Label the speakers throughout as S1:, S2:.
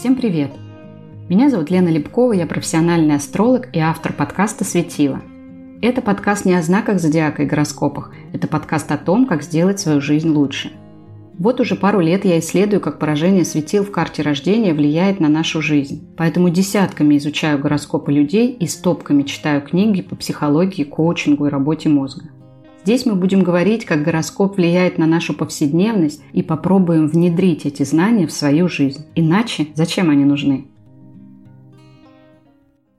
S1: Всем привет! Меня зовут Лена Лепкова, я профессиональный астролог и автор подкаста «Светило». Это подкаст не о знаках зодиака и гороскопах, это подкаст о том, как сделать свою жизнь лучше. Вот уже пару лет я исследую, как поражение светил в карте рождения влияет на нашу жизнь. Поэтому десятками изучаю гороскопы людей и стопками читаю книги по психологии, коучингу и работе мозга. Здесь мы будем говорить, как гороскоп влияет на нашу повседневность и попробуем внедрить эти знания в свою жизнь. Иначе зачем они нужны?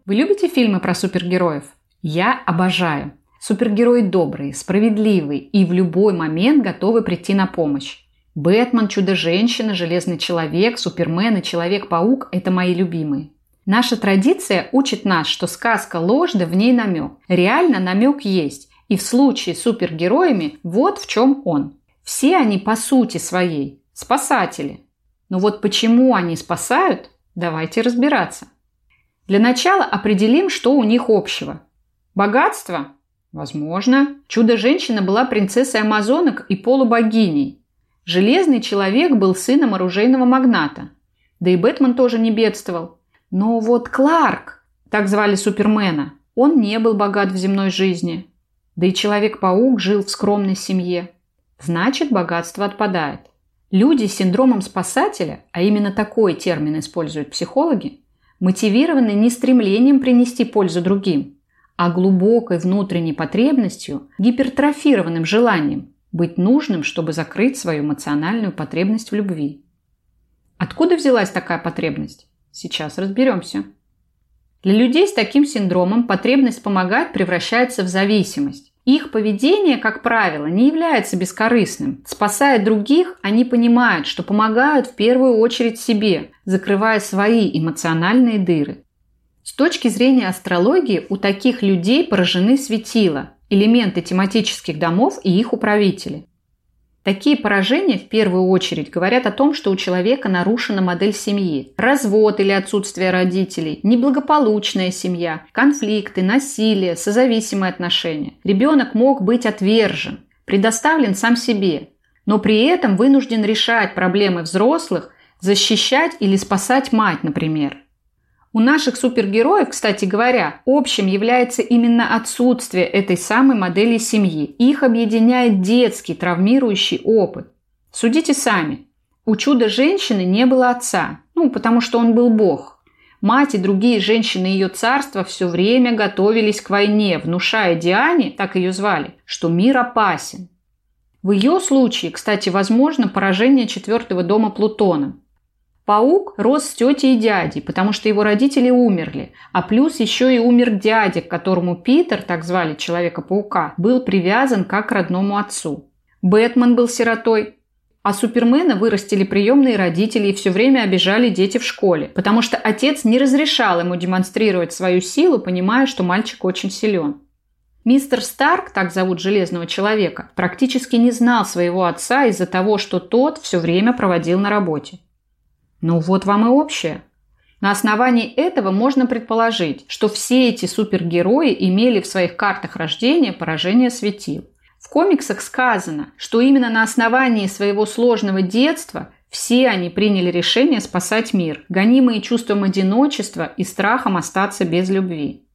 S1: Вы любите фильмы про супергероев? Я обожаю. Супергерои добрые, справедливые и в любой момент готовы прийти на помощь. Бэтмен, Чудо-женщина, Железный человек, Супермен и Человек-паук – это мои любимые. Наша традиция учит нас, что сказка ложь, да в ней намек. Реально намек есть. И в случае с супергероями вот в чем он. Все они по сути своей спасатели. Но вот почему они спасают, давайте разбираться. Для начала определим, что у них общего. Богатство? Возможно. Чудо-женщина была принцессой амазонок и полубогиней. Железный человек был сыном оружейного магната. Да и Бэтмен тоже не бедствовал. Но вот Кларк, так звали Супермена, он не был богат в земной жизни. Да и Человек-паук жил в скромной семье. Значит, богатство отпадает. Люди с синдромом спасателя, а именно такой термин используют психологи, мотивированы не стремлением принести пользу другим, а глубокой внутренней потребностью, гипертрофированным желанием быть нужным, чтобы закрыть свою эмоциональную потребность в любви. Откуда взялась такая потребность? Сейчас разберемся. Для людей с таким синдромом потребность помогать превращается в зависимость. Их поведение, как правило, не является бескорыстным. Спасая других, они понимают, что помогают в первую очередь себе, закрывая свои эмоциональные дыры. С точки зрения астрологии у таких людей поражены светила, элементы тематических домов и их управители. Такие поражения в первую очередь говорят о том, что у человека нарушена модель семьи. Развод или отсутствие родителей, неблагополучная семья, конфликты, насилие, созависимые отношения. Ребенок мог быть отвержен, предоставлен сам себе, но при этом вынужден решать проблемы взрослых, защищать или спасать мать, например. У наших супергероев, кстати говоря, общим является именно отсутствие этой самой модели семьи. Их объединяет детский травмирующий опыт. Судите сами. У чудо-женщины не было отца, ну, потому что он был бог. Мать и другие женщины ее царства все время готовились к войне, внушая Диане, так ее звали, что мир опасен. В ее случае, кстати, возможно поражение четвертого дома Плутона. Паук рос с тетей и дядей, потому что его родители умерли, а плюс еще и умер дядя, к которому Питер, так звали Человека-паука, был привязан как к родному отцу. Бэтмен был сиротой, а Супермена вырастили приемные родители и все время обижали дети в школе, потому что отец не разрешал ему демонстрировать свою силу, понимая, что мальчик очень силен. Мистер Старк, так зовут Железного Человека, практически не знал своего отца из-за того, что тот все время проводил на работе. Ну вот вам и общее. На основании этого можно предположить, что все эти супергерои имели в своих картах рождения поражение светил. В комиксах сказано, что именно на основании своего сложного детства все они приняли решение спасать мир, гонимые чувством одиночества и страхом остаться без любви.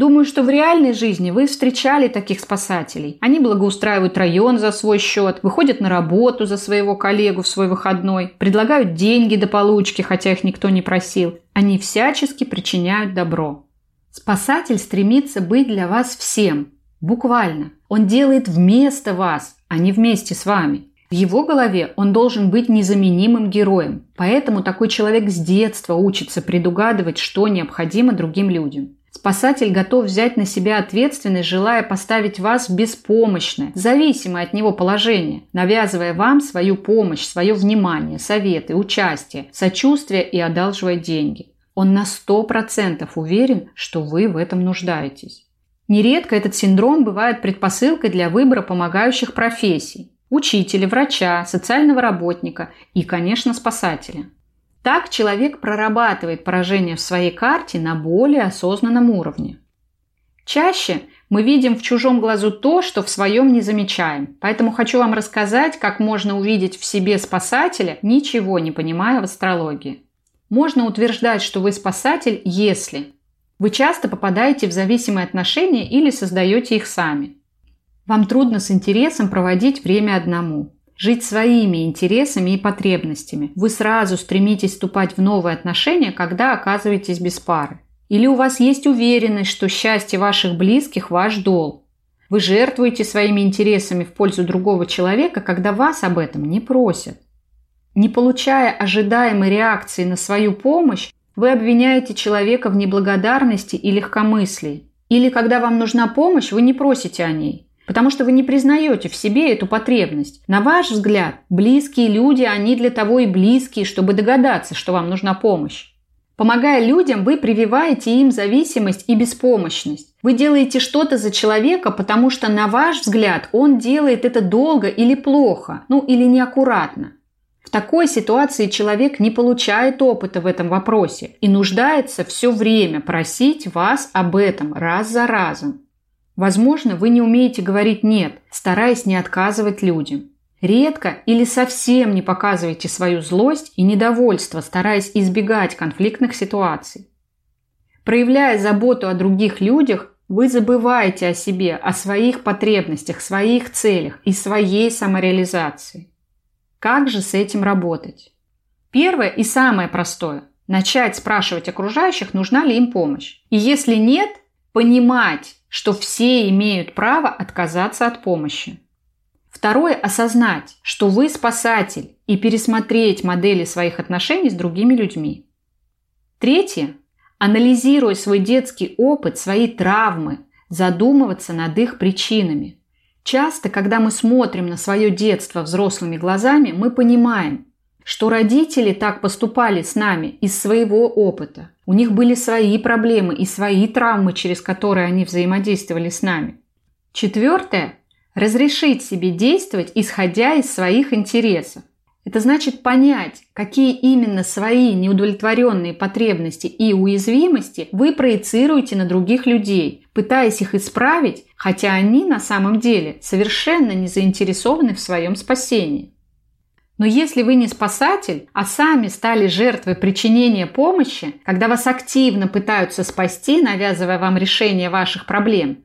S1: Думаю, что в реальной жизни вы встречали таких спасателей. Они благоустраивают район за свой счет, выходят на работу за своего коллегу в свой выходной, предлагают деньги до получки, хотя их никто не просил. Они всячески причиняют добро. Спасатель стремится быть для вас всем. Буквально. Он делает вместо вас, а не вместе с вами. В его голове он должен быть незаменимым героем. Поэтому такой человек с детства учится предугадывать, что необходимо другим людям. Спасатель готов взять на себя ответственность, желая поставить вас в беспомощное, зависимое от него положение, навязывая вам свою помощь, свое внимание, советы, участие, сочувствие и одалживая деньги. Он на 100% уверен, что вы в этом нуждаетесь. Нередко этот синдром бывает предпосылкой для выбора помогающих профессий – учителя, врача, социального работника и, конечно, спасателя – так человек прорабатывает поражение в своей карте на более осознанном уровне. Чаще мы видим в чужом глазу то, что в своем не замечаем. Поэтому хочу вам рассказать, как можно увидеть в себе спасателя, ничего не понимая в астрологии. Можно утверждать, что вы спасатель, если вы часто попадаете в зависимые отношения или создаете их сами. Вам трудно с интересом проводить время одному, жить своими интересами и потребностями. Вы сразу стремитесь вступать в новые отношения, когда оказываетесь без пары. Или у вас есть уверенность, что счастье ваших близких – ваш долг. Вы жертвуете своими интересами в пользу другого человека, когда вас об этом не просят. Не получая ожидаемой реакции на свою помощь, вы обвиняете человека в неблагодарности и легкомыслии. Или когда вам нужна помощь, вы не просите о ней, потому что вы не признаете в себе эту потребность. На ваш взгляд, близкие люди, они для того и близкие, чтобы догадаться, что вам нужна помощь. Помогая людям, вы прививаете им зависимость и беспомощность. Вы делаете что-то за человека, потому что, на ваш взгляд, он делает это долго или плохо, ну или неаккуратно. В такой ситуации человек не получает опыта в этом вопросе и нуждается все время просить вас об этом раз за разом. Возможно, вы не умеете говорить «нет», стараясь не отказывать людям. Редко или совсем не показываете свою злость и недовольство, стараясь избегать конфликтных ситуаций. Проявляя заботу о других людях, вы забываете о себе, о своих потребностях, своих целях и своей самореализации. Как же с этим работать? Первое и самое простое – начать спрашивать окружающих, нужна ли им помощь. И если нет, понимать, что все имеют право отказаться от помощи. Второе – осознать, что вы спасатель и пересмотреть модели своих отношений с другими людьми. Третье – анализируя свой детский опыт, свои травмы, задумываться над их причинами – Часто, когда мы смотрим на свое детство взрослыми глазами, мы понимаем, что родители так поступали с нами из своего опыта. У них были свои проблемы и свои травмы, через которые они взаимодействовали с нами. Четвертое – разрешить себе действовать, исходя из своих интересов. Это значит понять, какие именно свои неудовлетворенные потребности и уязвимости вы проецируете на других людей, пытаясь их исправить, хотя они на самом деле совершенно не заинтересованы в своем спасении. Но если вы не спасатель, а сами стали жертвой причинения помощи, когда вас активно пытаются спасти, навязывая вам решение ваших проблем,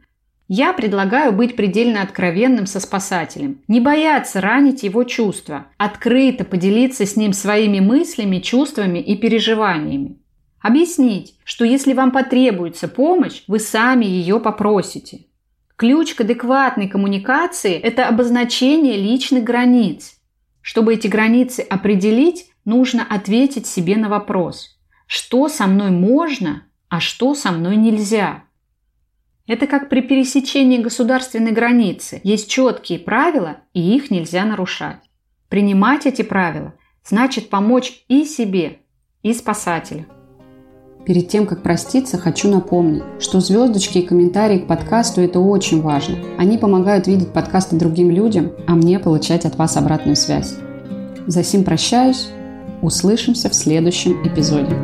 S1: я предлагаю быть предельно откровенным со спасателем, не бояться ранить его чувства, открыто поделиться с ним своими мыслями, чувствами и переживаниями. Объяснить, что если вам потребуется помощь, вы сами ее попросите. Ключ к адекватной коммуникации – это обозначение личных границ. Чтобы эти границы определить, нужно ответить себе на вопрос, что со мной можно, а что со мной нельзя – это как при пересечении государственной границы. Есть четкие правила, и их нельзя нарушать. Принимать эти правила значит помочь и себе, и спасателю.
S2: Перед тем, как проститься, хочу напомнить, что звездочки и комментарии к подкасту – это очень важно. Они помогают видеть подкасты другим людям, а мне получать от вас обратную связь. За сим прощаюсь. Услышимся в следующем эпизоде.